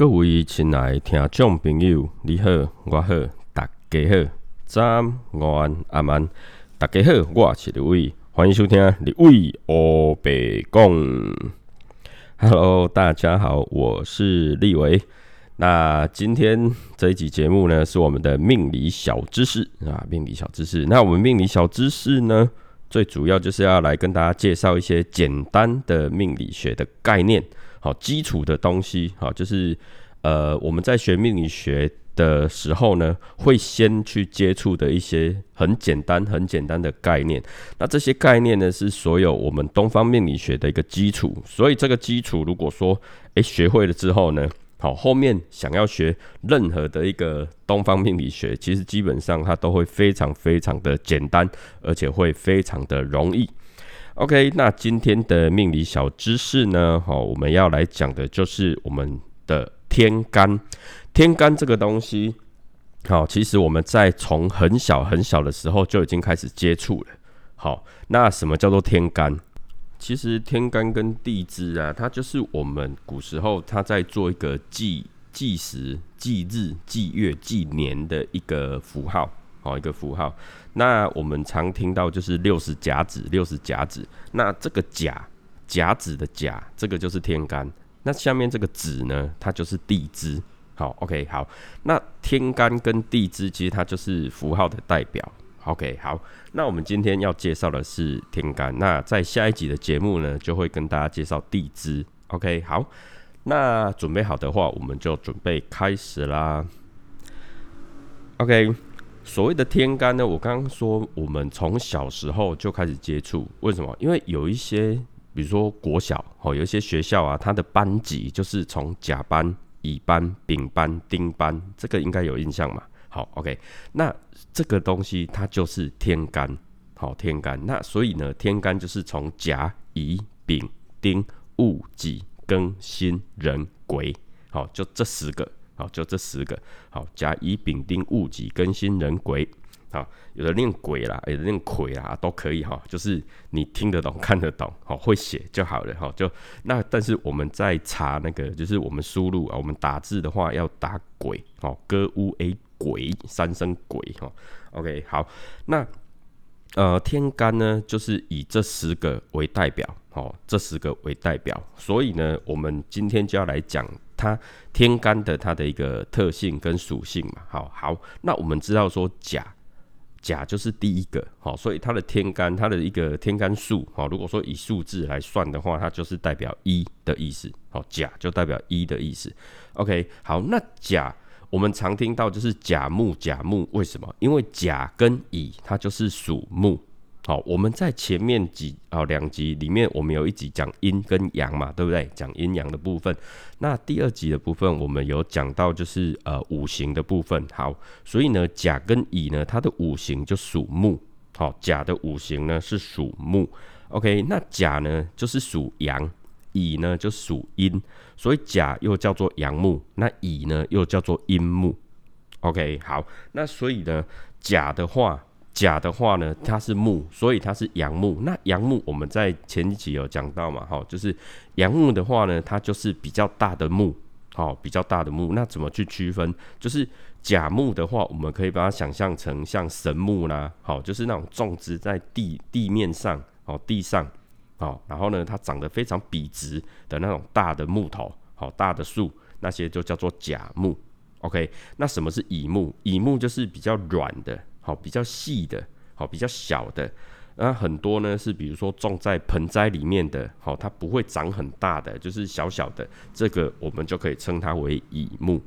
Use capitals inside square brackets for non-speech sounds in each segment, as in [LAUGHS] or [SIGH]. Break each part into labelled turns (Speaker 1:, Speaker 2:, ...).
Speaker 1: 各位亲爱的听众朋友，你好，我好，大家好，早安、午安、晚安，大家好，我是李伟，欢迎收听李伟欧北讲。Hello，大家好，我是立伟。那今天这一集节目呢，是我们的命理小知识啊，命理小知识。那我们命理小知识呢，最主要就是要来跟大家介绍一些简单的命理学的概念。好，基础的东西，好，就是呃，我们在学命理学的时候呢，会先去接触的一些很简单、很简单的概念。那这些概念呢，是所有我们东方命理学的一个基础。所以这个基础，如果说诶学会了之后呢，好，后面想要学任何的一个东方命理学，其实基本上它都会非常非常的简单，而且会非常的容易。OK，那今天的命理小知识呢？好，我们要来讲的就是我们的天干。天干这个东西，好，其实我们在从很小很小的时候就已经开始接触了。好，那什么叫做天干？其实天干跟地支啊，它就是我们古时候他在做一个计计时、计日、计月、计年的一个符号。好一个符号，那我们常听到就是六十甲子，六十甲子。那这个甲甲子的甲，这个就是天干。那下面这个子呢，它就是地支。好，OK，好。那天干跟地支其实它就是符号的代表。OK，好。那我们今天要介绍的是天干。那在下一集的节目呢，就会跟大家介绍地支。OK，好。那准备好的话，我们就准备开始啦。OK。所谓的天干呢，我刚刚说我们从小时候就开始接触，为什么？因为有一些，比如说国小哦，有一些学校啊，它的班级就是从甲班、乙班、丙班、丁班，这个应该有印象嘛？好，OK，那这个东西它就是天干，好，天干。那所以呢，天干就是从甲、乙、丙、丁、戊、己、庚、辛、壬、癸，好，就这十个。好，就这十个。好，甲乙丙丁戊己庚辛壬癸。好，有的念鬼啦，有的念癸啦，都可以哈。就是你听得懂、看得懂，好，会写就好了哈。就那，但是我们在查那个，就是我们输入啊，我们打字的话要打鬼，好，歌乌 a 鬼三声鬼哈。OK，好，那呃天干呢，就是以这十个为代表，好，这十个为代表。所以呢，我们今天就要来讲。它天干的它的一个特性跟属性嘛，好好，那我们知道说甲甲就是第一个，好，所以它的天干它的一个天干数，好，如果说以数字来算的话，它就是代表一的意思，好，甲就代表一的意思。OK，好，那甲我们常听到就是甲木甲木，为什么？因为甲跟乙它就是属木。好，我们在前面几啊两集里面，我们有一集讲阴跟阳嘛，对不对？讲阴阳的部分。那第二集的部分，我们有讲到就是呃五行的部分。好，所以呢，甲跟乙呢，它的五行就属木。好，甲的五行呢是属木。OK，那甲呢就是属阳，乙呢就属阴，所以甲又叫做阳木，那乙呢又叫做阴木。OK，好，那所以呢，甲的话。甲的话呢，它是木，所以它是阳木。那阳木我们在前几集有讲到嘛，哈，就是阳木的话呢，它就是比较大的木，好，比较大的木。那怎么去区分？就是甲木的话，我们可以把它想象成像神木啦，好，就是那种种植在地地面上，哦，地上，好，然后呢，它长得非常笔直的那种大的木头，好，大的树，那些就叫做甲木。OK，那什么是乙木？乙木就是比较软的。好，比较细的，好，比较小的，那很多呢是比如说种在盆栽里面的，好，它不会长很大的，就是小小的，这个我们就可以称它为乙木。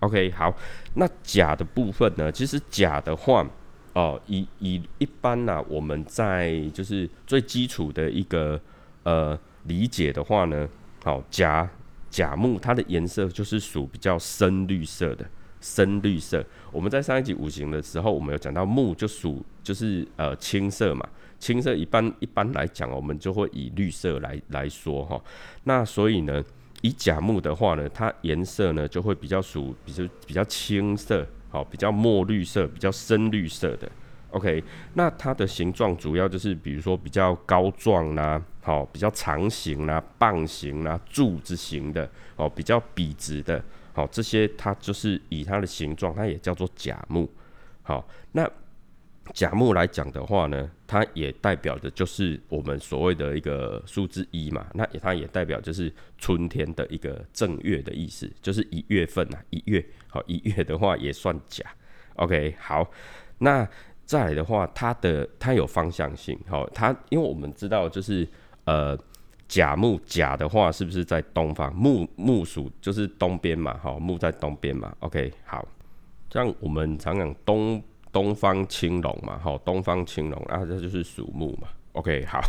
Speaker 1: OK，好，那甲的部分呢，其实甲的话，哦，以以一般呢，我们在就是最基础的一个呃理解的话呢，好，甲甲木它的颜色就是属比较深绿色的。深绿色，我们在上一集五行的时候，我们有讲到木就属就是呃青色嘛，青色一般一般来讲，我们就会以绿色来来说哈。那所以呢，以甲木的话呢，它颜色呢就会比较属比较比较青色，好，比较墨绿色，比较深绿色的。OK，那它的形状主要就是比如说比较高壮啦，好，比较长形啦、棒形啦、柱子形的，哦，比较笔直的，好，这些它就是以它的形状，它也叫做甲木。好，那甲木来讲的话呢，它也代表的就是我们所谓的一个数字一嘛，那它也代表就是春天的一个正月的意思，就是一月份呐，一月，好，一月的话也算甲。OK，好，那。再来的话，它的它有方向性，好，它因为我们知道就是呃甲木甲的话是不是在东方？木木属就是东边嘛，好木在东边嘛，OK 好，像我们常讲东东方青龙嘛，好东方青龙啊这就是属木嘛，OK 好。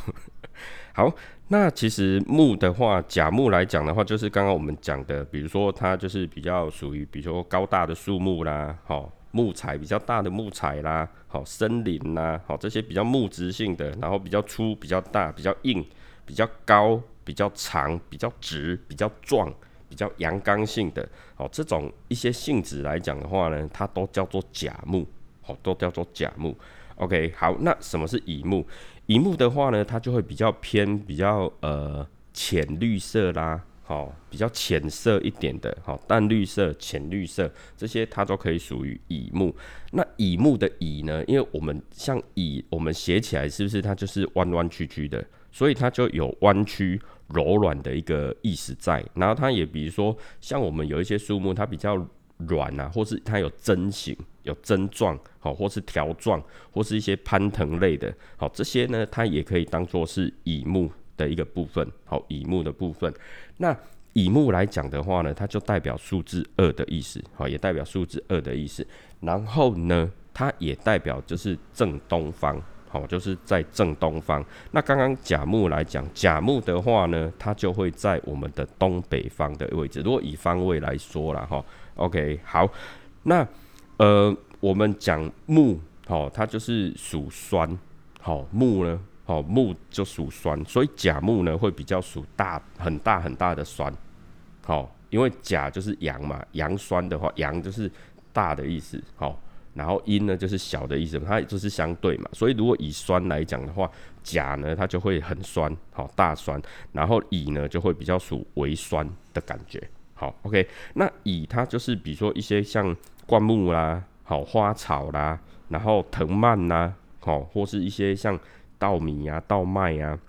Speaker 1: [LAUGHS] 好，那其实木的话甲木来讲的话，就是刚刚我们讲的，比如说它就是比较属于比如说高大的树木啦，好。木材比较大的木材啦，好森林啦，好这些比较木质性的，然后比较粗、比较大、比较硬、比较高、比较长、比较直、比较壮、比较阳刚性的，哦这种一些性质来讲的话呢，它都叫做甲木，哦都叫做甲木。OK，好，那什么是乙木？乙木的话呢，它就会比较偏比较呃浅绿色啦。好，比较浅色一点的，好，淡绿色、浅绿色这些，它都可以属于乙木。那乙木的乙呢？因为我们像乙，我们写起来是不是它就是弯弯曲曲的？所以它就有弯曲、柔软的一个意思在。然后它也比如说，像我们有一些树木，它比较软啊，或是它有针形、有针状，好，或是条状，或是一些攀藤类的，好，这些呢，它也可以当做是乙木。的一个部分，好，乙木的部分。那乙木来讲的话呢，它就代表数字二的意思，好，也代表数字二的意思。然后呢，它也代表就是正东方，哦，就是在正东方。那刚刚甲木来讲，甲木的话呢，它就会在我们的东北方的位置。如果以方位来说了哈，OK，好。那呃，我们讲木，好，它就是属酸，好，木呢。哦，木就属酸，所以甲木呢会比较属大很大很大的酸。好，因为甲就是阳嘛，阳酸的话，阳就是大的意思。好，然后阴呢就是小的意思，它就是相对嘛。所以如果以酸来讲的话，甲呢它就会很酸，好大酸，然后乙呢就会比较属微酸的感觉。好，OK，那乙它就是比如说一些像灌木啦，好花草啦，然后藤蔓啦，好或是一些像。稻米呀，稻麦呀，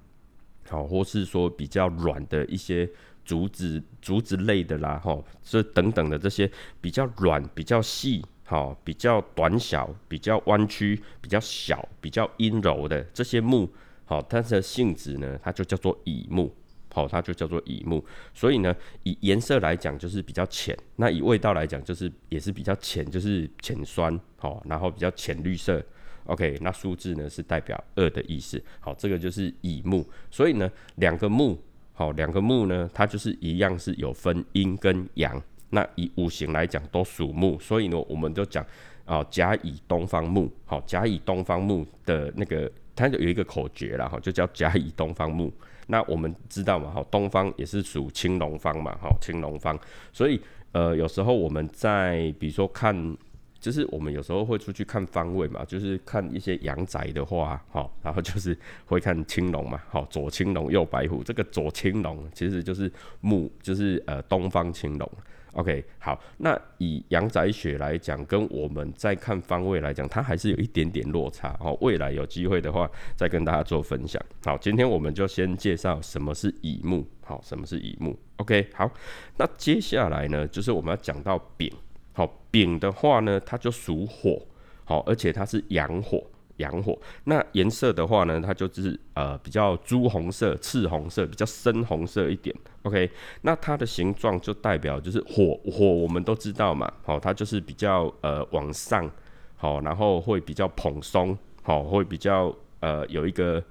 Speaker 1: 好，或是说比较软的一些竹子、竹子类的啦，哈，这等等的这些比较软、比较细、好，比较短小、比较弯曲、比较小、比较阴柔的这些木，好，它的性质呢，它就叫做乙木，好，它就叫做乙木。所以呢，以颜色来讲就是比较浅，那以味道来讲就是也是比较浅，就是浅酸，好，然后比较浅绿色。OK，那数字呢是代表二的意思。好，这个就是乙木。所以呢，两个木，好，两个木呢，它就是一样是有分阴跟阳。那以五行来讲都属木，所以呢，我们就讲啊，甲乙东方木。好，甲乙东方木的那个，它就有一个口诀了哈，就叫甲乙东方木。那我们知道嘛，哈，东方也是属青龙方嘛，哈，青龙方。所以呃，有时候我们在比如说看。就是我们有时候会出去看方位嘛，就是看一些阳宅的话，好，然后就是会看青龙嘛，好，左青龙右白虎，这个左青龙其实就是木，就是呃东方青龙。OK，好，那以阳宅学来讲，跟我们在看方位来讲，它还是有一点点落差。哦，未来有机会的话，再跟大家做分享。好，今天我们就先介绍什么是乙木，好，什么是乙木。OK，好，那接下来呢，就是我们要讲到丙。好，丙的话呢，它就属火，好，而且它是阳火，阳火。那颜色的话呢，它就是呃比较朱红色、赤红色，比较深红色一点。OK，那它的形状就代表就是火火，我们都知道嘛，好，它就是比较呃往上，好，然后会比较蓬松，好，会比较呃有一个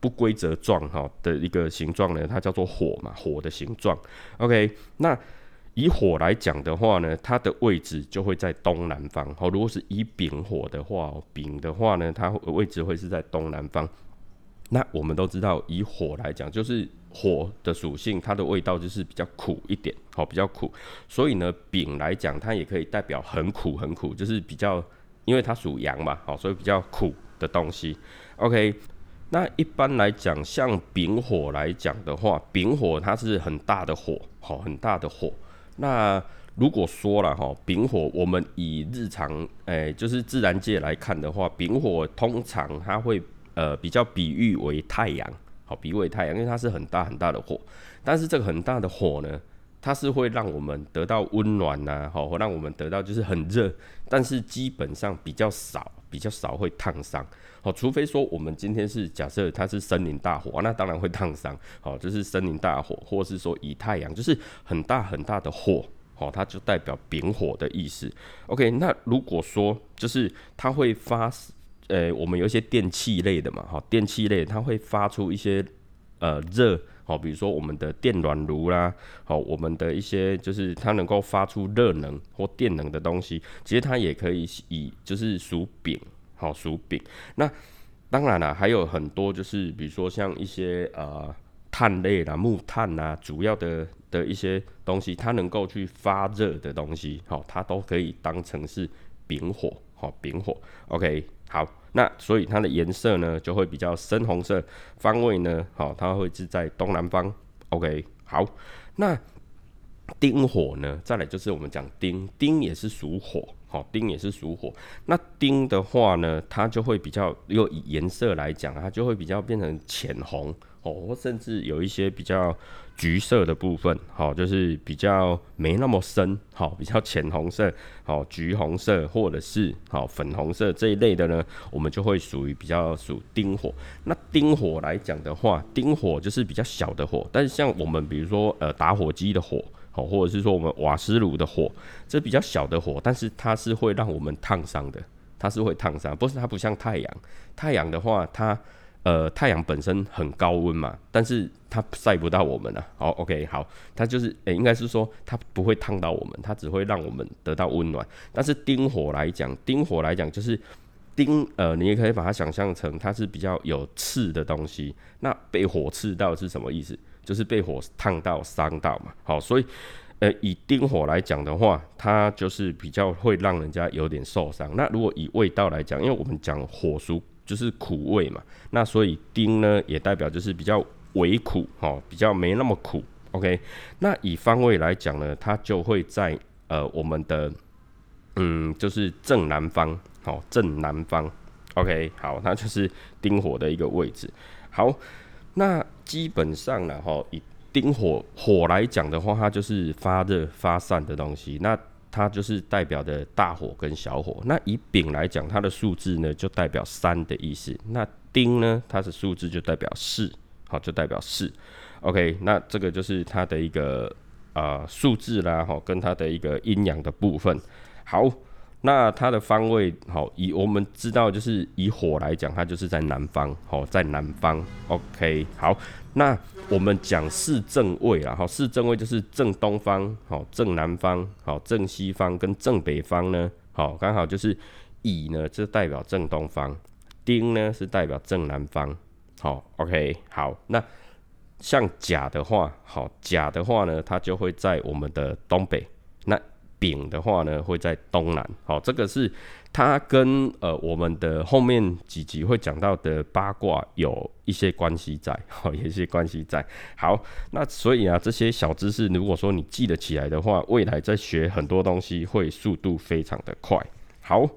Speaker 1: 不规则状哈的一个形状呢，它叫做火嘛，火的形状。OK，那。以火来讲的话呢，它的位置就会在东南方。好，如果是以丙火的话，丙的话呢，它位置会是在东南方。那我们都知道，以火来讲，就是火的属性，它的味道就是比较苦一点，好，比较苦。所以呢，丙来讲，它也可以代表很苦很苦，就是比较，因为它属阳嘛，好，所以比较苦的东西。OK。那一般来讲，像丙火来讲的话，丙火它是很大的火，好，很大的火。那如果说了哈，丙火，我们以日常诶，就是自然界来看的话，丙火通常它会呃比较比喻为太阳，好，比喻为太阳，因为它是很大很大的火。但是这个很大的火呢，它是会让我们得到温暖呐，好，让我们得到就是很热，但是基本上比较少，比较少会烫伤。好，除非说我们今天是假设它是森林大火，那当然会烫伤。好，就是森林大火，或是说以太阳，就是很大很大的火，好，它就代表丙火的意思。OK，那如果说就是它会发，呃，我们有一些电器类的嘛，哈，电器类它会发出一些呃热，好，比如说我们的电暖炉啦，好，我们的一些就是它能够发出热能或电能的东西，其实它也可以以就是属丙。好，属丙。那当然了，还有很多就是比如说像一些呃碳类啦、木炭啦，主要的的一些东西，它能够去发热的东西，好，它都可以当成是丙火，好，丙火。OK，好，那所以它的颜色呢就会比较深红色，方位呢，好，它会是在东南方。OK，好，那丁火呢，再来就是我们讲丁，丁也是属火。好，丁也是属火。那丁的话呢，它就会比较，又以颜色来讲，它就会比较变成浅红哦，甚至有一些比较橘色的部分，好，就是比较没那么深，好，比较浅红色，好，橘红色或者是好粉红色这一类的呢，我们就会属于比较属丁火。那丁火来讲的话，丁火就是比较小的火，但是像我们比如说呃打火机的火。好，或者是说我们瓦斯炉的火，这比较小的火，但是它是会让我们烫伤的，它是会烫伤。不是它不像太阳，太阳的话，它呃太阳本身很高温嘛，但是它晒不到我们啊。好，OK，好，它就是诶，应该是说它不会烫到我们，它只会让我们得到温暖。但是丁火来讲，丁火来讲就是丁呃，你也可以把它想象成它是比较有刺的东西。那被火刺到是什么意思？就是被火烫到、伤到嘛，好，所以，呃，以丁火来讲的话，它就是比较会让人家有点受伤。那如果以味道来讲，因为我们讲火属就是苦味嘛，那所以丁呢也代表就是比较微苦，哈，比较没那么苦。OK，那以方位来讲呢，它就会在呃我们的嗯就是正南方，好，正南方。OK，好，那就是丁火的一个位置。好。那基本上呢，哈，以丁火火来讲的话，它就是发热发散的东西。那它就是代表的大火跟小火。那以丙来讲，它的数字呢就代表三的意思。那丁呢，它的数字就代表四，好，就代表四。OK，那这个就是它的一个呃数字啦，哈，跟它的一个阴阳的部分。好。那它的方位好，以我们知道就是以火来讲，它就是在南方，好，在南方。OK，好，那我们讲四正位啊，好，四正位就是正东方，好，正南方，好，正西方跟正北方呢，好，刚好就是乙呢，就代表正东方，丁呢是代表正南方，好，OK，好，那像甲的话，好，甲的话呢，它就会在我们的东北，那。丙的话呢，会在东南。好，这个是它跟呃我们的后面几集会讲到的八卦有一些关系在，好，[LAUGHS] 有一些关系在。好，那所以啊，这些小知识，如果说你记得起来的话，未来在学很多东西会速度非常的快。好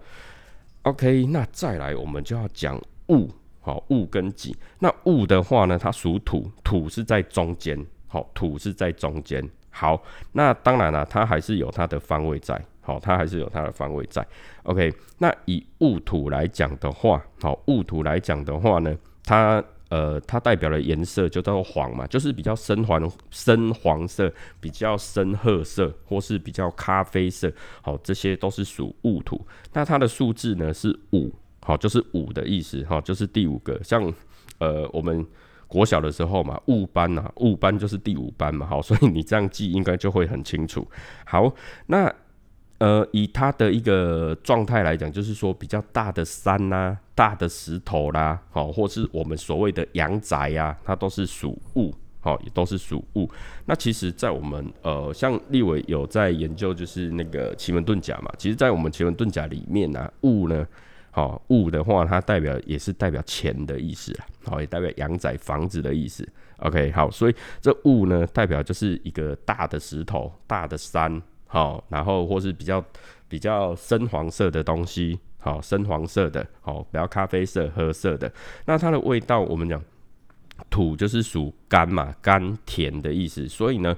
Speaker 1: ，OK，那再来我们就要讲戊，好，戊跟己。那戊的话呢，它属土，土是在中间，好，土是在中间。好，那当然了，它还是有它的方位在，好，它还是有它的方位在。OK，那以戊土来讲的话，好，戊土来讲的话呢，它呃，它代表的颜色就叫做黄嘛，就是比较深黄、深黄色、比较深褐色，或是比较咖啡色，好，这些都是属戊土。那它的数字呢是五，好，就是五的意思，哈，就是第五个。像呃，我们。国小的时候嘛，戊班呐，戊班就是第五班嘛，好，所以你这样记应该就会很清楚。好，那呃，以它的一个状态来讲，就是说比较大的山呐，大的石头啦，好，或是我们所谓的阳宅呀，它都是属物，好，也都是属物。那其实，在我们呃，像立伟有在研究，就是那个奇门遁甲嘛，其实，在我们奇门遁甲里面呢，物呢。好，物的话，它代表也是代表钱的意思啊，好，也代表阳仔房子的意思。OK，好，所以这物呢，代表就是一个大的石头、大的山，好，然后或是比较比较深黄色的东西，好，深黄色的，好，比较咖啡色、褐色的。那它的味道，我们讲土就是属甘嘛，甘甜的意思，所以呢，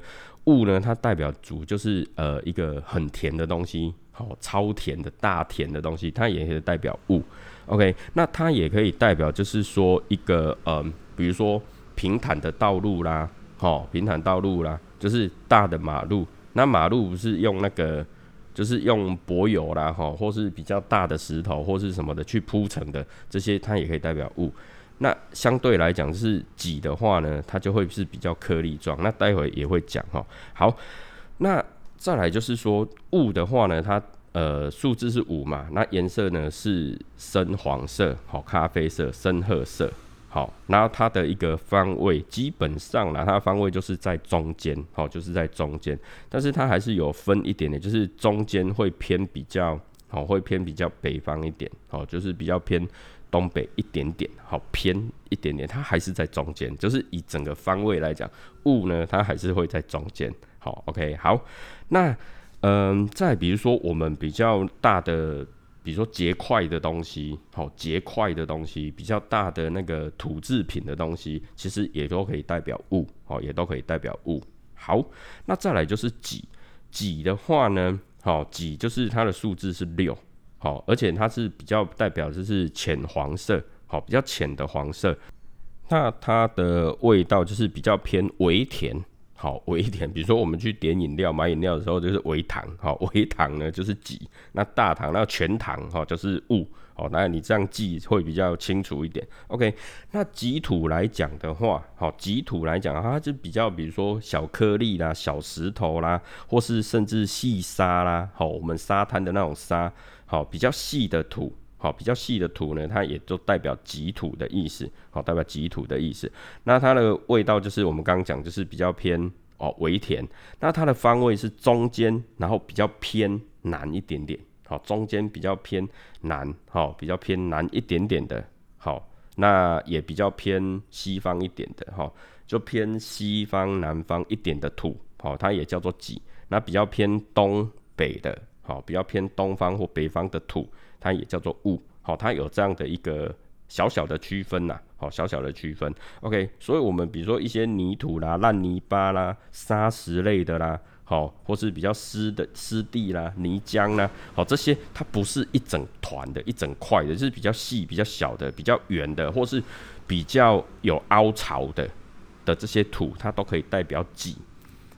Speaker 1: 物呢，它代表主就是呃一个很甜的东西。好，超甜的大甜的东西，它也可以代表雾。OK，那它也可以代表，就是说一个嗯，比如说平坦的道路啦，好，平坦道路啦，就是大的马路。那马路不是用那个，就是用柏油啦，哈，或是比较大的石头或是什么的去铺成的，这些它也可以代表雾。那相对来讲，是挤的话呢，它就会是比较颗粒状。那待会也会讲哈。好，那。再来就是说雾的话呢，它呃数字是五嘛，那颜色呢是深黄色、好咖啡色、深褐色，好，然后它的一个方位基本上呢，它的方位就是在中间，好，就是在中间，但是它还是有分一点点，就是中间会偏比较好，会偏比较北方一点，好，就是比较偏东北一点点，好偏一点点，它还是在中间，就是以整个方位来讲，雾呢它还是会在中间。好，OK，好，那嗯，再比如说我们比较大的，比如说结块的东西，好，结块的东西，比较大的那个土制品的东西，其实也都可以代表物，好，也都可以代表物。好，那再来就是己，己的话呢，好，己就是它的数字是六，好，而且它是比较代表就是浅黄色，好，比较浅的黄色，那它的味道就是比较偏微甜。好，微甜，比如说我们去点饮料、买饮料的时候，就是微糖。好，微糖呢就是己，那大糖那全糖哈就是物。好，那你这样记会比较清楚一点。OK，那己土来讲的话，好，己土来讲它就比较，比如说小颗粒啦、小石头啦，或是甚至细沙啦。好，我们沙滩的那种沙，好，比较细的土。好，比较细的土呢，它也就代表极土的意思。好，代表极土的意思。那它的味道就是我们刚刚讲，就是比较偏哦微甜。那它的方位是中间，然后比较偏南一点点。好，中间比较偏南，好，比较偏南一点点的。好，那也比较偏西方一点的。哈，就偏西方南方一点的土。好，它也叫做极。那比较偏东北的，好，比较偏东方或北方的土。它也叫做雾，好，它有这样的一个小小的区分呐，好，小小的区分。OK，所以我们比如说一些泥土啦、烂泥巴啦、沙石类的啦，好，或是比较湿的湿地啦、泥浆啦，好，这些它不是一整团的、一整块的，就是比较细、比较小的、比较圆的，或是比较有凹槽的的这些土，它都可以代表己。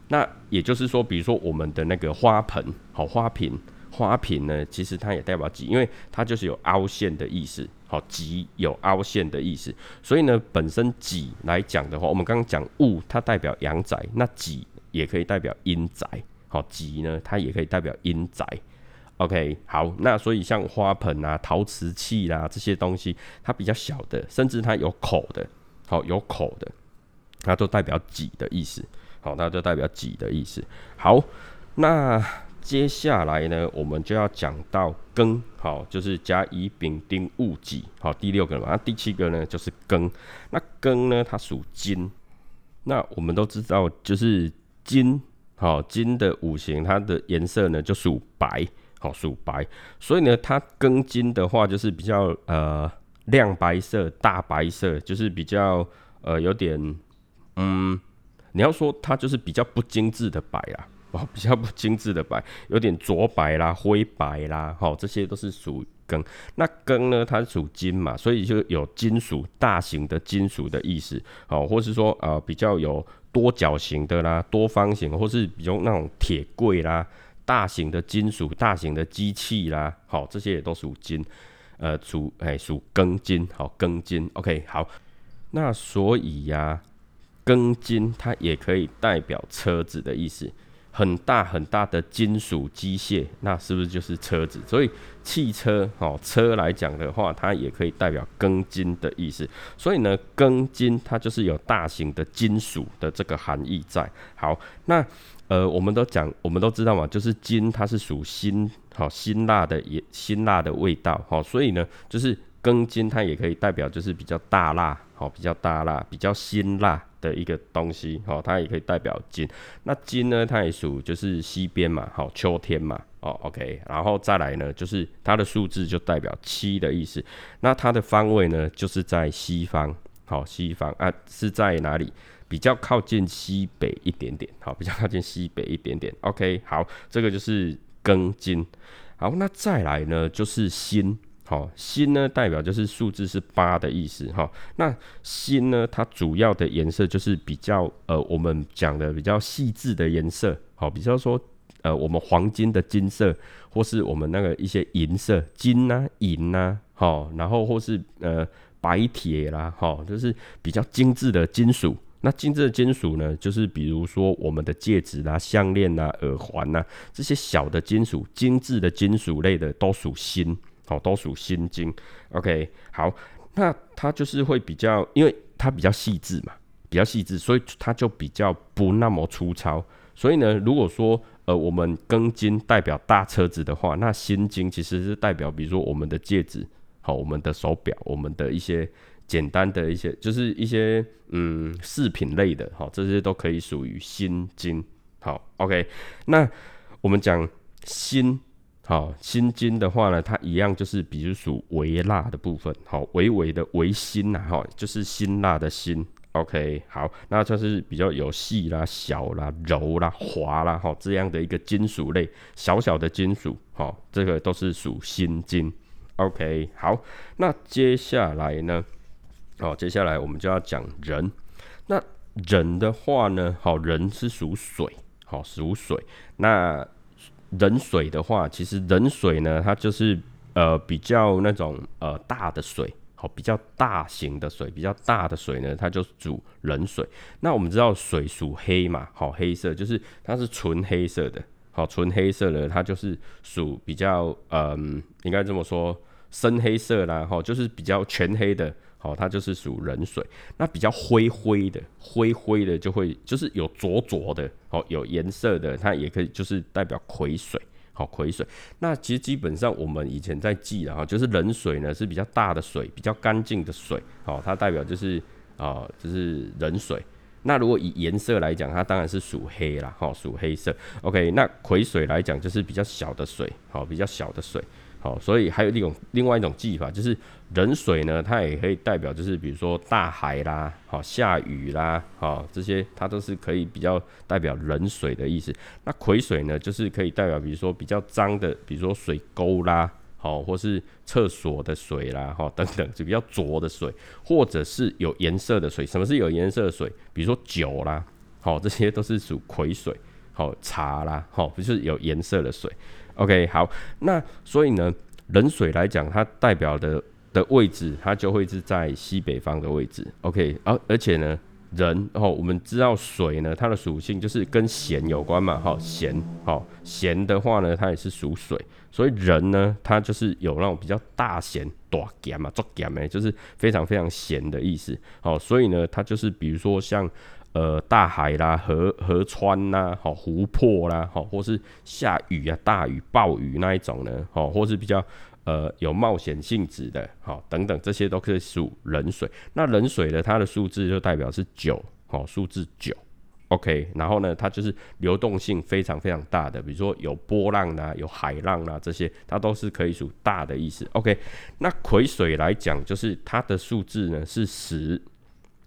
Speaker 1: 那也就是说，比如说我们的那个花盆，好，花瓶。花瓶呢，其实它也代表己，因为它就是有凹陷的意思。好，己有凹陷的意思，所以呢，本身己来讲的话，我们刚刚讲物，它代表阳宅，那己也可以代表阴宅。好，己呢，它也可以代表阴宅。OK，好，那所以像花盆啊、陶瓷器啦这些东西，它比较小的，甚至它有口的，好，有口的，它都代表己的意思。好，它就代表己的意思。好，那。接下来呢，我们就要讲到庚，好，就是甲乙丙丁戊己，好，第六个嘛，那第七个呢就是庚。那庚呢，它属金。那我们都知道，就是金，好，金的五行，它的颜色呢就属白，好，属白。所以呢，它庚金的话，就是比较呃亮白色、大白色，就是比较呃有点，嗯，你要说它就是比较不精致的白啦。哦，比较不 [LAUGHS] 精致的白，有点浊白啦、灰白啦，好，这些都是属庚。那庚呢，它属金嘛，所以就有金属、大型的金属的意思，好，或是说呃比较有多角形的啦、多方形，或是比如那种铁柜啦、大型的金属、大型的机器啦，好，这些也都属金，呃，属哎属庚金，好，庚金，OK，好，那所以呀，庚金它也可以代表车子的意思。很大很大的金属机械，那是不是就是车子？所以汽车哦，车来讲的话，它也可以代表庚金的意思。所以呢，庚金它就是有大型的金属的这个含义在。好，那呃，我们都讲，我们都知道嘛，就是金它是属辛，好辛辣的也辛辣的味道，好，所以呢，就是庚金它也可以代表就是比较大辣，好，比较大辣，比较辛辣的一个东西，好，它也可以代表金。那金呢，它也属就是西边嘛，好，秋天嘛，哦，OK，然后再来呢，就是它的数字就代表七的意思。那它的方位呢，就是在西方，好，西方啊是在哪里？比较靠近西北一点点，好，比较靠近西北一点点。OK，好，这个就是庚金。好，那再来呢，就是辛。好，锌呢代表就是数字是八的意思。哈，那锌呢，它主要的颜色就是比较呃，我们讲的比较细致的颜色。好，比较说呃，我们黄金的金色，或是我们那个一些银色，金呐、银呐，好，然后或是呃白铁啦，哈，就是比较精致的金属。那精致的金属呢，就是比如说我们的戒指啦、项链啦、耳环呐，这些小的金属、精致的金属类的都属锌，好，都属心金。OK，好，那它就是会比较，因为它比较细致嘛，比较细致，所以它就比较不那么粗糙。所以呢，如果说呃我们庚金代表大车子的话，那心金其实是代表，比如说我们的戒指，好，我们的手表，我们的一些。简单的一些，就是一些嗯饰品类的，好，这些都可以属于心金。好，OK，那我们讲心，好，辛金的话呢，它一样就是比如属微辣的部分，好，微微的微辛呐，哈，就是辛辣的辛。OK，好，那就是比较有细啦、小啦、柔啦、滑啦，哈，这样的一个金属类，小小的金属，哈，这个都是属辛金。OK，好，那接下来呢？好，接下来我们就要讲人。那人的话呢，好人是属水，好属水。那冷水的话，其实冷水呢，它就是呃比较那种呃大的水，好比较大型的水，比较大的水呢，它就属冷水。那我们知道水属黑嘛，好黑色就是它是纯黑色的，好纯黑色的，它就是属比较嗯应该这么说深黑色啦，哈就是比较全黑的。哦，它就是属冷水，那比较灰灰的，灰灰的就会就是有浊浊的，哦有颜色的，它也可以就是代表癸水，好癸水。那其实基本上我们以前在记的哈，就是冷水呢是比较大的水，比较干净的水，好，它代表就是啊就是冷水。那如果以颜色来讲，它当然是属黑啦，好属黑色。OK，那癸水来讲就是比较小的水，好比较小的水。好，所以还有一种另外一种技法，就是冷水呢，它也可以代表，就是比如说大海啦，好下雨啦，好这些它都是可以比较代表冷水的意思。那癸水呢，就是可以代表，比如说比较脏的，比如说水沟啦，好或是厕所的水啦，好等等，就比较浊的水，或者是有颜色的水。什么是有颜色的水？比如说酒啦，好这些都是属癸水。好茶啦，好不是有颜色的水。OK，好，那所以呢，冷水来讲，它代表的的位置，它就会是在西北方的位置。OK，而而且呢，人哦，我们知道水呢，它的属性就是跟咸有关嘛，哈，咸，哦，咸的话呢，它也是属水，所以人呢，它就是有那种比较大咸、大咸嘛，做咸诶，就是非常非常咸的意思。好，所以呢，它就是比如说像。呃，大海啦，河河川呐，好湖泊啦，好或是下雨啊，大雨暴雨那一种呢，好或是比较呃有冒险性质的，好等等，这些都可以属冷水。那冷水的它的数字就代表是九，好数字九，OK。然后呢，它就是流动性非常非常大的，比如说有波浪啦，有海浪啦，这些它都是可以属大的意思。OK。那癸水来讲，就是它的数字呢是十。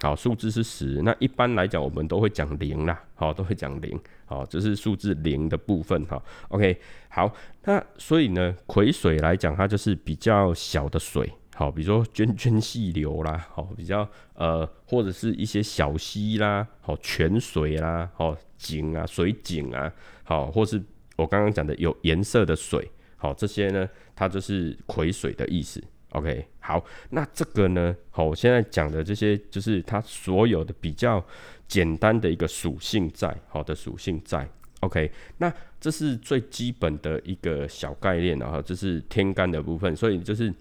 Speaker 1: 好，数字是十。那一般来讲，我们都会讲零啦。好，都会讲零。好，这是数字零的部分。哈，OK。好，那所以呢，癸水来讲，它就是比较小的水。好，比如说涓涓细流啦。好，比较呃，或者是一些小溪啦。好，泉水啦。好，井啊，水井啊。好，或是我刚刚讲的有颜色的水。好，这些呢，它就是癸水的意思。OK，好，那这个呢？好，我现在讲的这些就是它所有的比较简单的一个属性在，好的属性在。OK，那这是最基本的一个小概念，了哈这是天干的部分，所以就是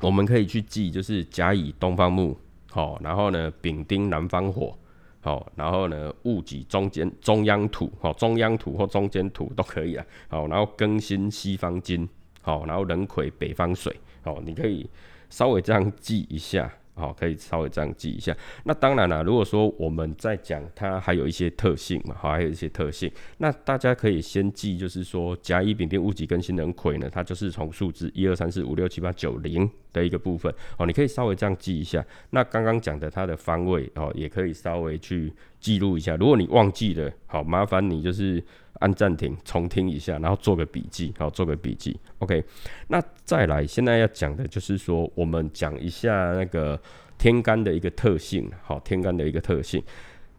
Speaker 1: 我们可以去记，就是甲乙东方木，好，然后呢丙丁南方火，好，然后呢，戊己中间中央土，好，中央土或中间土都可以啊，好，然后庚辛西方金，好，然后壬癸北方水，好，你可以稍微这样记一下。好，可以稍微这样记一下。那当然了，如果说我们在讲它还有一些特性嘛，好，还有一些特性，那大家可以先记，就是说甲乙丙丁戊己庚辛壬癸呢，它就是从数字一二三四五六七八九零的一个部分。哦，你可以稍微这样记一下。那刚刚讲的它的方位哦，也可以稍微去记录一下。如果你忘记了，好，麻烦你就是。按暂停，重听一下，然后做个笔记，好，做个笔记。OK，那再来，现在要讲的就是说，我们讲一下那个天干的一个特性，好，天干的一个特性。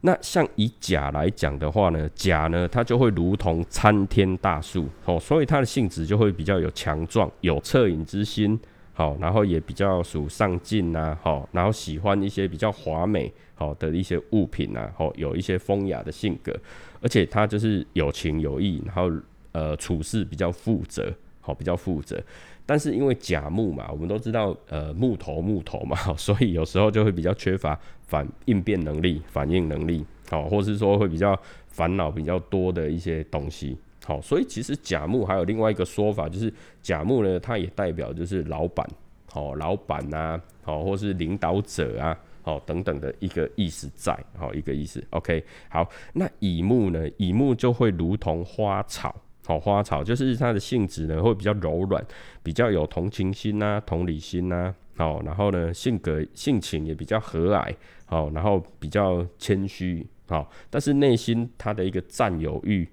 Speaker 1: 那像以甲来讲的话呢，甲呢，它就会如同参天大树，哦，所以它的性质就会比较有强壮，有恻隐之心。好，然后也比较属上进呐，好，然后喜欢一些比较华美好的一些物品呐，好，有一些风雅的性格，而且他就是有情有义，然后呃处事比较负责，好，比较负责。但是因为甲木嘛，我们都知道呃木头木头嘛，[LAUGHS] 所以有时候就会比较缺乏反应变能力、反应能力，好，或是说会比较烦恼比较多的一些东西。好，所以其实甲木还有另外一个说法，就是甲木呢，它也代表就是老板，好，老板呐，好，或是领导者啊，好，等等的一个意思在，好，一个意思。OK，好，那乙木呢，乙木就会如同花草，好，花草就是它的性质呢会比较柔软，比较有同情心呐，同理心呐，好，然后呢性格性情也比较和蔼，好，然后比较谦虚，好，但是内心他的一个占有欲。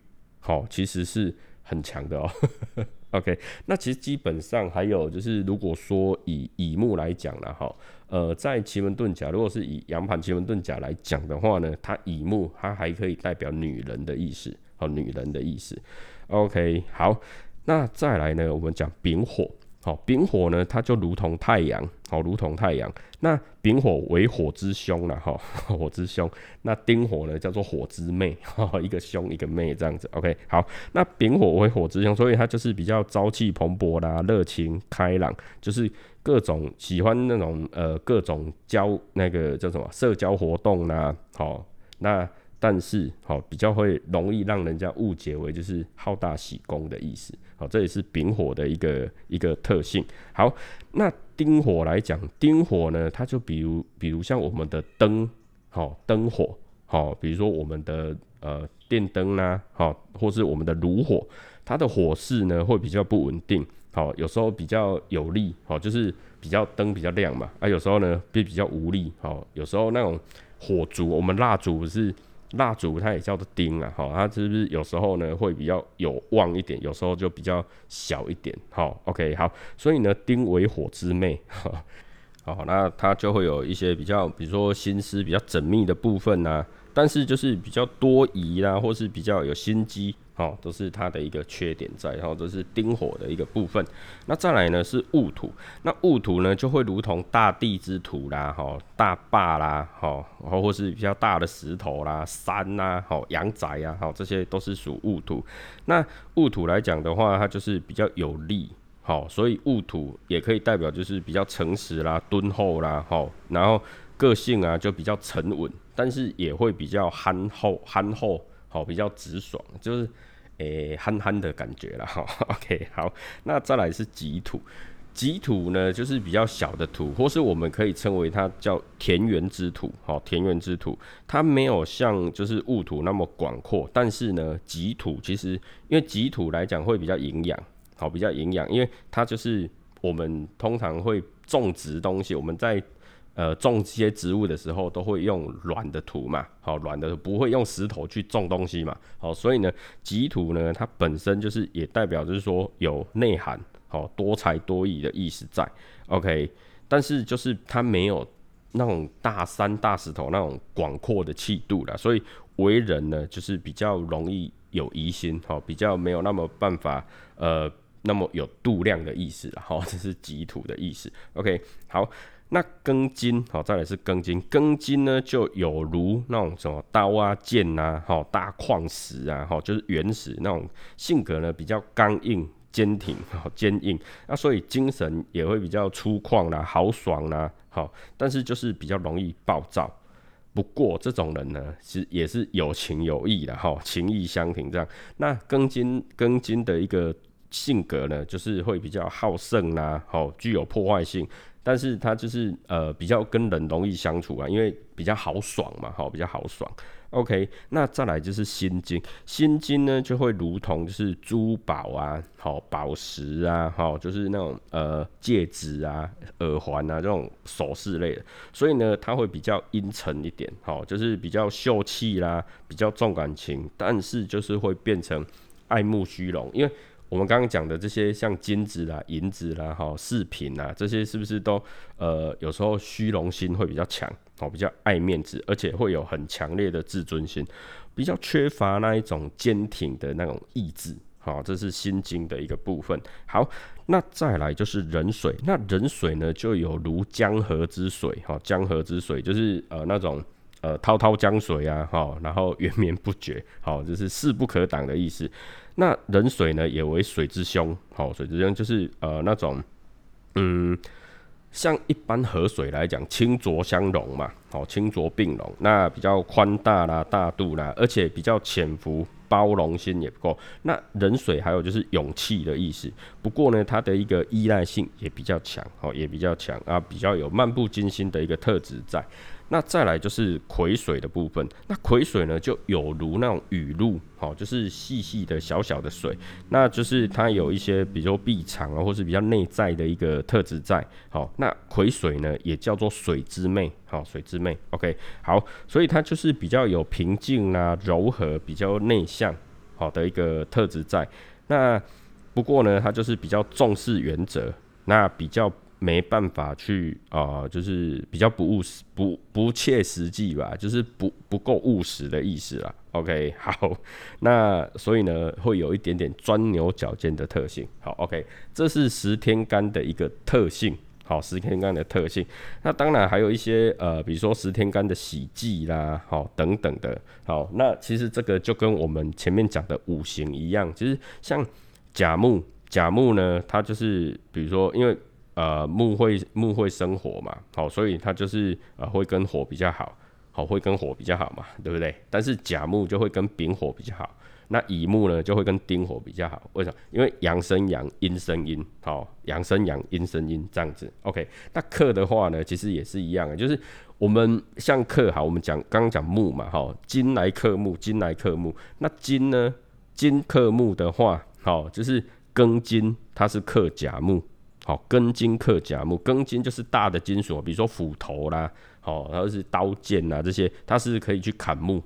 Speaker 1: 好，其实是很强的哦。[LAUGHS] OK，那其实基本上还有就是，如果说以乙木来讲了哈，呃，在奇门遁甲，如果是以羊盘奇门遁甲来讲的话呢，它乙木它还可以代表女人的意思，哦，女人的意思。OK，好，那再来呢，我们讲丙火。好，丙火呢，它就如同太阳，好，如同太阳。那丙火为火之凶了，哈，[LAUGHS] 火之凶。那丁火呢，叫做火之妹，哈，一个凶，一个妹，这样子。OK，好，那丙火为火之凶，所以它就是比较朝气蓬勃啦，热情开朗，就是各种喜欢那种呃各种交那个叫什么社交活动啦，好，那。但是，好比较会容易让人家误解为就是好大喜功的意思，好，这也是丙火的一个一个特性。好，那丁火来讲，丁火呢，它就比如比如像我们的灯，好灯火，好，比如说我们的呃电灯啦，好，或是我们的炉火，它的火势呢会比较不稳定，好，有时候比较有力，好，就是比较灯比较亮嘛，啊，有时候呢比比较无力，好，有时候那种火烛，我们蜡烛是。蜡烛它也叫做丁啊，好，它是不是有时候呢会比较有旺一点，有时候就比较小一点，好，OK，好，所以呢，丁为火之妹，[LAUGHS] 好，那它就会有一些比较，比如说心思比较缜密的部分呐，但是就是比较多疑啦，或是比较有心机。好，都是它的一个缺点在，然后这是丁火的一个部分。那再来呢是戊土，那戊土呢就会如同大地之土啦，哈，大坝啦，哈，然后或是比较大的石头啦、山呐，好，阳宅呀，好，这些都是属戊土。那戊土来讲的话，它就是比较有力，好，所以戊土也可以代表就是比较诚实啦、敦厚啦，好，然后个性啊就比较沉稳，但是也会比较憨厚、憨厚，好，比较直爽，就是。诶，憨憨的感觉了 [LAUGHS] 哈。OK，好，那再来是吉土，吉土呢就是比较小的土，或是我们可以称为它叫田园之土。好，田园之土，它没有像就是戊土那么广阔，但是呢，吉土其实因为吉土来讲会比较营养，好，比较营养，因为它就是我们通常会种植东西，我们在。呃，种这些植物的时候都会用软的土嘛，好，软的不会用石头去种东西嘛，好，所以呢，吉土呢，它本身就是也代表就是说有内涵，好，多才多艺的意思在，OK，但是就是它没有那种大山大石头那种广阔的气度了，所以为人呢，就是比较容易有疑心，好，比较没有那么办法，呃，那么有度量的意思，好，这是己土的意思，OK，好。那庚金，好，再来是庚金。庚金呢，就有如那种什么刀啊、剑呐，好，大矿石啊，好，就是原始那种性格呢，比较刚硬、坚挺、好坚硬。那所以精神也会比较粗犷啦、豪爽啦，好，但是就是比较容易暴躁，不过这种人呢，其实也是有情有义的哈，情义相挺这样。那庚金庚金的一个性格呢，就是会比较好胜啦，好具有破坏性。但是他就是呃比较跟人容易相处啊，因为比较豪爽嘛，好比较豪爽。OK，那再来就是心金，心金呢就会如同就是珠宝啊，好宝石啊，好就是那种呃戒指啊、耳环啊这种首饰类的，所以呢它会比较阴沉一点，好就是比较秀气啦，比较重感情，但是就是会变成爱慕虚荣，因为。我们刚刚讲的这些，像金子啦、银子啦、哈饰品啦，这些是不是都呃有时候虚荣心会比较强，哦，比较爱面子，而且会有很强烈的自尊心，比较缺乏那一种坚挺的那种意志，好，这是心经的一个部分。好，那再来就是人水，那人水呢就有如江河之水，哈，江河之水就是呃那种。呃，滔滔江水啊，哈，然后源绵不绝，好，就是势不可挡的意思。那人水呢，也为水之凶，好，水之凶就是呃那种，嗯，像一般河水来讲，清浊相融嘛，好，清浊并融，那比较宽大啦，大度啦，而且比较潜伏，包容心也不够。那人水还有就是勇气的意思，不过呢，它的一个依赖性也比较强，好，也比较强啊，比较有漫不经心的一个特质在。那再来就是癸水的部分，那癸水呢就有如那种雨露，好，就是细细的小小的水，那就是它有一些比较闭藏啊，或是比较内在的一个特质在，好，那癸水呢也叫做水之妹，好，水之妹，OK，好，所以它就是比较有平静啊、柔和、比较内向，好的一个特质在。那不过呢，它就是比较重视原则，那比较。没办法去啊，就是比较不务实、不不切实际吧，就是不不够务实的意思啦。OK，[LAUGHS] 好，那所以呢，会有一点点钻牛角尖的特性。好，OK，这是十天干的一个特性。好，十天干的特性。那当然还有一些呃，比如说十天干的喜忌啦，好等等的。好，那其实这个就跟我们前面讲的五行一样，其实像甲木，甲木呢，它就是比如说因为。呃，木会木会生火嘛，好，所以它就是呃会跟火比较好，好会跟火比较好嘛，对不对？但是甲木就会跟丙火比较好，那乙木呢就会跟丁火比较好，为什么？因为阳生阳，阴生阴，好，阳生阳，阴生阴这样子。OK，那克的话呢，其实也是一样的，就是我们像克好，我们讲刚刚讲木嘛，哈，金来克木，金来克木，那金呢，金克木的话，好，就是庚金它是克甲木。好，庚金克甲木，庚金就是大的金属，比如说斧头啦，好，然后是刀剑啦这些，它是可以去砍木。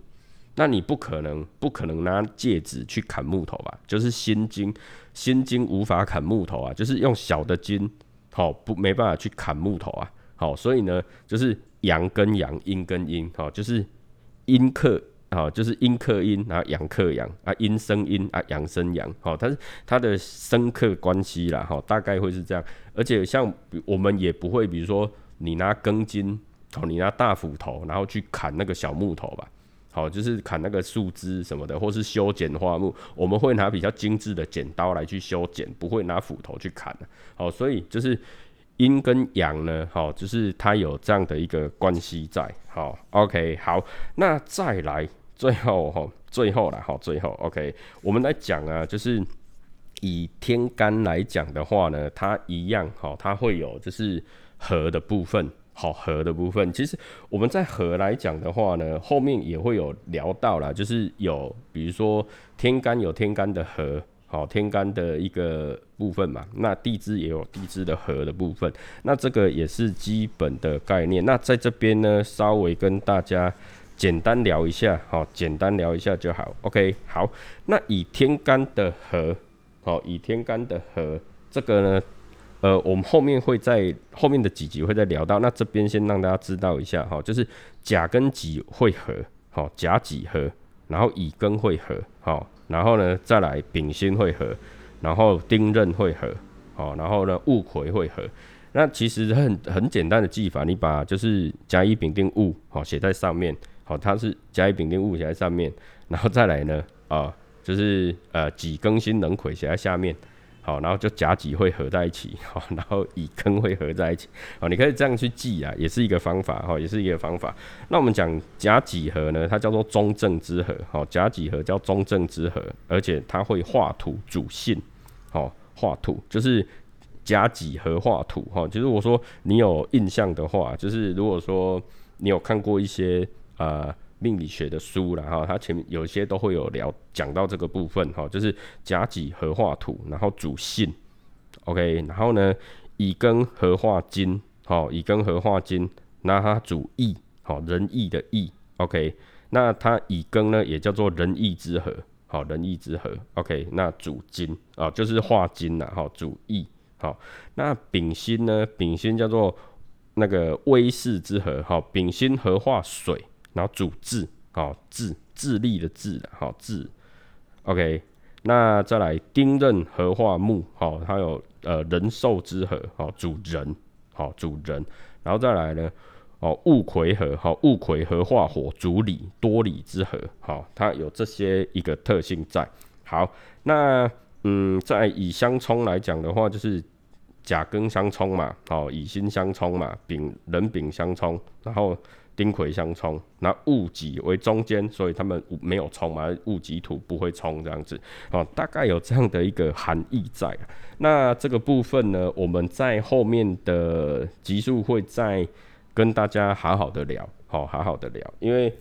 Speaker 1: 那你不可能，不可能拿戒指去砍木头吧？就是心金，心金无法砍木头啊，就是用小的金，好不没办法去砍木头啊。好，所以呢，就是阳跟阳，阴跟阴，好，就是阴克。好，就是阴克阴，然后阳克阳啊，阴生阴啊，阳生阳。好，它是它的生克关系啦。好，大概会是这样。而且像我们也不会，比如说你拿庚金，好，你拿大斧头，然后去砍那个小木头吧。好，就是砍那个树枝什么的，或是修剪花木，我们会拿比较精致的剪刀来去修剪，不会拿斧头去砍的。好，所以就是阴跟阳呢，好，就是它有这样的一个关系在。好，OK，好，那再来。最后哈，最后了哈，最后 OK，我们来讲啊，就是以天干来讲的话呢，它一样哈，它会有就是合的部分，好合的部分。其实我们在合来讲的话呢，后面也会有聊到啦，就是有比如说天干有天干的合，好天干的一个部分嘛，那地支也有地支的合的部分，那这个也是基本的概念。那在这边呢，稍微跟大家。简单聊一下，好，简单聊一下就好。OK，好，那以天干的合，好，以天干的合，这个呢，呃，我们后面会在后面的几集会再聊到。那这边先让大家知道一下，哈，就是甲跟己会合，好，甲己合，然后乙庚会合，好，然后呢再来丙辛会合，然后丁壬会合，好，然后呢戊癸会合。那其实很很简单的技法，你把就是甲乙丙丁戊，好，写在上面。好，它是甲乙丙丁戊写在上面，然后再来呢，啊，就是呃己庚辛壬癸写在下面，好，然后就甲己会合在一起，好，然后乙庚会合在一起，好，你可以这样去记啊，也是一个方法，哈，也是一个方法。那我们讲甲己合呢，它叫做中正之合，好，甲己合叫中正之合，而且它会化土主信，好，化土就是甲己合化土，哈，其实我说你有印象的话，就是如果说你有看过一些呃。命理学的书然后它前面有一些都会有聊讲到这个部分哈，就是甲己合化土，然后主信，OK，然后呢乙庚合化金，好，乙庚合化金，那它主义，好，仁义的义，OK，那它乙庚呢也叫做仁义之合，好，仁义之合，OK，那主金啊就是化金呐，好，主义，好，那丙辛呢，丙辛叫做那个威势之合，好，丙辛合化水。然后主智，好智智力的智的，好智，OK，那再来丁壬合化木，好，它有呃人寿之合，好主人，好主人，然后再来呢，哦戊癸合，好戊癸合化火主理多理之合，好它有这些一个特性在。好，那嗯在乙相冲来讲的话，就是甲庚相冲嘛，好乙辛相冲嘛，丙壬丙相冲，然后。丁癸相冲，那戊己为中间，所以他们没有冲嘛，戊己土不会冲这样子，哦，大概有这样的一个含义在。那这个部分呢，我们在后面的集数会再跟大家好好的聊，好好好的聊，因为。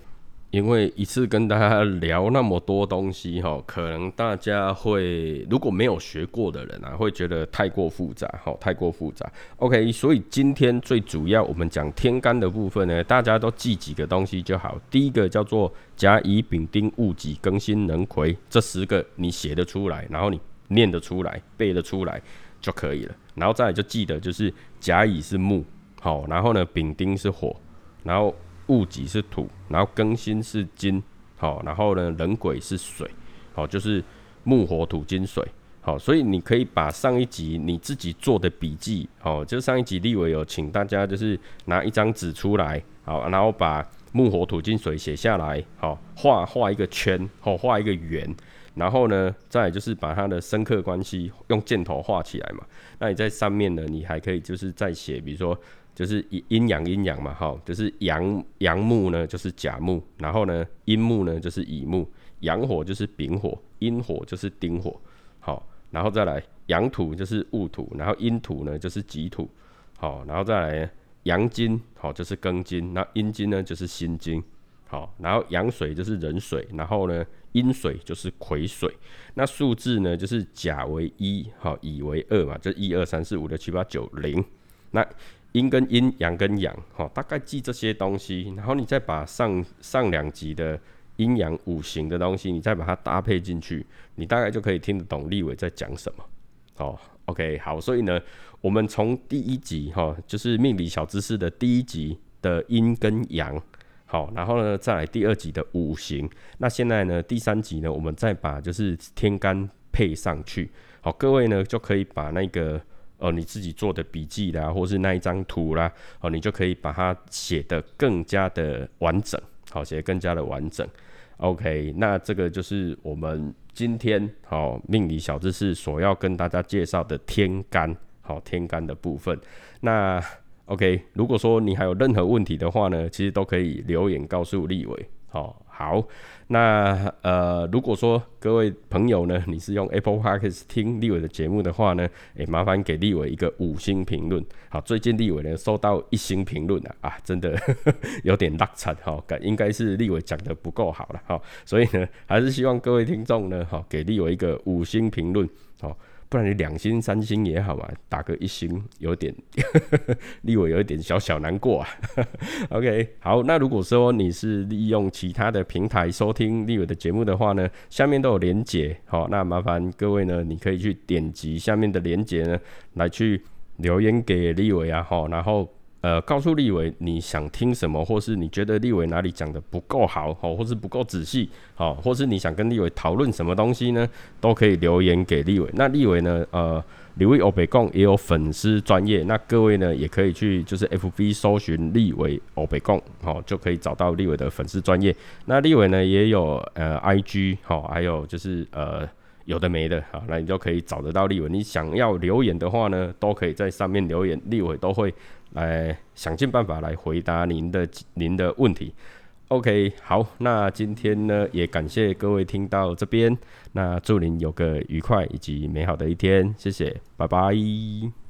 Speaker 1: 因为一次跟大家聊那么多东西哈，可能大家会如果没有学过的人啊，会觉得太过复杂哈，太过复杂。OK，所以今天最主要我们讲天干的部分呢，大家都记几个东西就好。第一个叫做甲乙丙丁戊己庚辛壬癸，这十个你写得出来，然后你念得出来，背得出来就可以了。然后再来就记得就是甲乙是木，好，然后呢丙丁是火，然后。戊己是土，然后庚辛是金，好，然后呢壬癸是水，好，就是木火土金水，好，所以你可以把上一集你自己做的笔记，哦，就上一集立伟有请大家就是拿一张纸出来，好，然后把木火土金水写下来，好，画画一个圈，好，画一个圆，然后呢，再就是把它的深刻关系用箭头画起来嘛，那你在上面呢，你还可以就是再写，比如说。就是阴阴阳阴阳嘛，哈，就是阳阳木呢就是甲木，然后呢阴木呢就是乙木，阳火就是丙火，阴火就是丁火，好，然后再来阳土就是戊土，然后阴土呢就是己土，好，然后再来阳金，好就是庚金，那阴金呢就是辛金，好，然后阳水就是壬水，然后呢阴水就是癸水，那数字呢就是甲为一，好乙为二嘛，就一二三四五六七八九零，那。阴跟阴，阳跟阳，哈，大概记这些东西，然后你再把上上两集的阴阳五行的东西，你再把它搭配进去，你大概就可以听得懂立伟在讲什么。哦，OK，好，所以呢，我们从第一集哈，就是命理小知识的第一集的阴跟阳，好，然后呢，再来第二集的五行，那现在呢，第三集呢，我们再把就是天干配上去，好，各位呢就可以把那个。哦，你自己做的笔记啦，或是那一张图啦，哦，你就可以把它写得更加的完整，好，写得更加的完整。OK，那这个就是我们今天好命理小知识所要跟大家介绍的天干，好天干的部分。那 OK，如果说你还有任何问题的话呢，其实都可以留言告诉立伟，好。好，那呃，如果说各位朋友呢，你是用 Apple Podcast 听立伟的节目的话呢，诶，麻烦给立伟一个五星评论。好，最近立伟呢收到一星评论了啊，真的 [LAUGHS] 有点落惨哈，感应该是立伟讲的不够好了哈，所以呢，还是希望各位听众呢，哈，给立伟一个五星评论，好。不然你两星三星也好嘛，打个一星有点，[LAUGHS] 立伟有一点小小难过啊。[LAUGHS] OK，好，那如果说你是利用其他的平台收听立伟的节目的话呢，下面都有连结，好，那麻烦各位呢，你可以去点击下面的连结呢，来去留言给立伟啊，好，然后。呃，告诉立伟你想听什么，或是你觉得立伟哪里讲的不够好，好，或是不够仔细，好，或是你想跟立伟讨论什么东西呢，都可以留言给立伟。那立伟呢，呃，立伟欧北贡也有粉丝专业，那各位呢也可以去就是 FB 搜寻立伟欧北贡，好，就可以找到立伟的粉丝专业。那立伟呢也有呃 IG，好，还有就是呃有的没的，好，那你就可以找得到立委。你想要留言的话呢，都可以在上面留言，立委都会来想尽办法来回答您的您的问题。OK，好，那今天呢也感谢各位听到这边，那祝您有个愉快以及美好的一天，谢谢，拜拜。